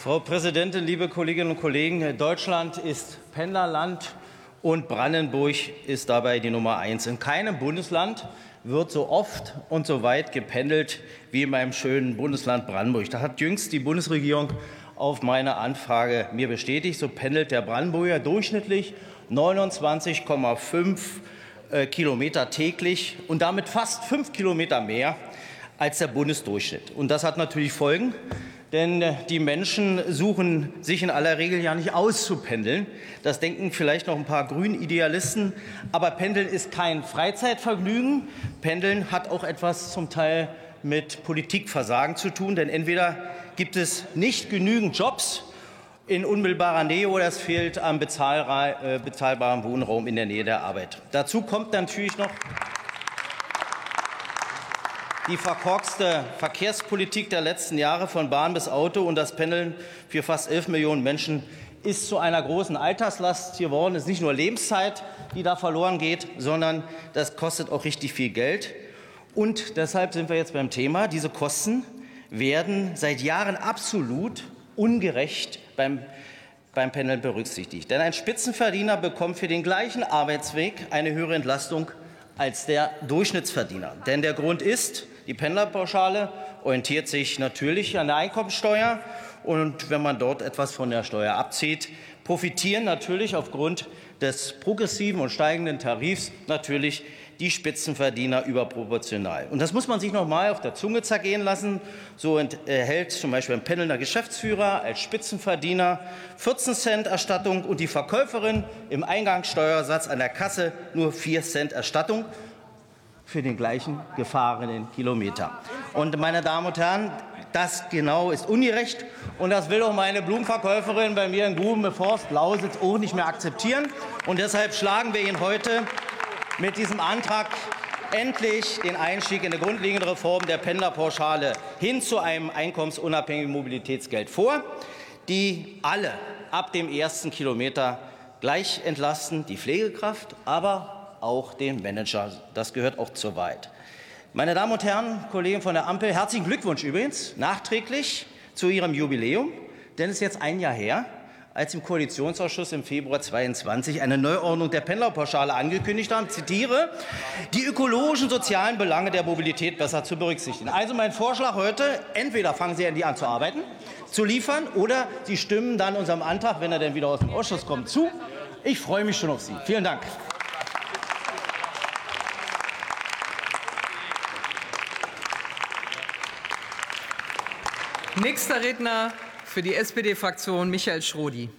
Frau Präsidentin, liebe Kolleginnen und Kollegen! Deutschland ist Pendlerland und Brandenburg ist dabei die Nummer eins. In keinem Bundesland wird so oft und so weit gependelt wie in meinem schönen Bundesland Brandenburg. Da hat jüngst die Bundesregierung auf meine Anfrage mir bestätigt, so pendelt der Brandenburger durchschnittlich 29,5 äh, Kilometer täglich und damit fast fünf Kilometer mehr als der Bundesdurchschnitt. Und das hat natürlich Folgen, denn äh, die Menschen suchen sich in aller Regel ja nicht aus zu pendeln. Das denken vielleicht noch ein paar Grünidealisten. Aber Pendeln ist kein Freizeitvergnügen. Pendeln hat auch etwas zum Teil mit Politikversagen zu tun, denn entweder gibt es nicht genügend Jobs in unmittelbarer Nähe oder es fehlt am äh, bezahlbaren Wohnraum in der Nähe der Arbeit. Dazu kommt natürlich noch die verkorkste Verkehrspolitik der letzten Jahre von Bahn bis Auto und das Pendeln für fast 11 Millionen Menschen ist zu einer großen Alterslast geworden. Es ist nicht nur Lebenszeit, die da verloren geht, sondern das kostet auch richtig viel Geld. Und deshalb sind wir jetzt beim Thema. Diese Kosten werden seit Jahren absolut ungerecht beim, beim Pendeln berücksichtigt. Denn ein Spitzenverdiener bekommt für den gleichen Arbeitsweg eine höhere Entlastung als der Durchschnittsverdiener. Denn der Grund ist, die Pendlerpauschale orientiert sich natürlich an der Einkommensteuer. Und wenn man dort etwas von der Steuer abzieht, profitieren natürlich aufgrund des progressiven und steigenden Tarifs natürlich die Spitzenverdiener überproportional. Und das muss man sich noch mal auf der Zunge zergehen lassen. So erhält zum Beispiel ein pendelnder Geschäftsführer als Spitzenverdiener 14 Cent Erstattung und die Verkäuferin im Eingangssteuersatz an der Kasse nur 4 Cent Erstattung für den gleichen gefahrenen Kilometer. Und meine Damen und Herren, das genau ist ungerecht. Und das will auch meine Blumenverkäuferin bei mir in Grubenforst Lausitz auch nicht mehr akzeptieren. Und deshalb schlagen wir Ihnen heute mit diesem Antrag endlich den Einstieg in eine grundlegende Reform der Pendlerpauschale hin zu einem einkommensunabhängigen Mobilitätsgeld vor, die alle ab dem ersten Kilometer gleich entlasten, die Pflegekraft, aber auch den Manager. Das gehört auch zur Wahrheit. Meine Damen und Herren, Kollegen von der Ampel, herzlichen Glückwunsch übrigens nachträglich zu Ihrem Jubiläum, denn es ist jetzt ein Jahr her, als im Koalitionsausschuss im Februar 22 eine Neuordnung der Pendlerpauschale angekündigt haben, zitiere, die ökologischen sozialen Belange der Mobilität besser zu berücksichtigen. Also mein Vorschlag heute, entweder fangen Sie an, zu arbeiten, zu liefern, oder Sie stimmen dann unserem Antrag, wenn er denn wieder aus dem Ausschuss kommt, zu. Ich freue mich schon auf Sie. Vielen Dank. Nächster Redner für die SPD-Fraktion Michael Schrodi.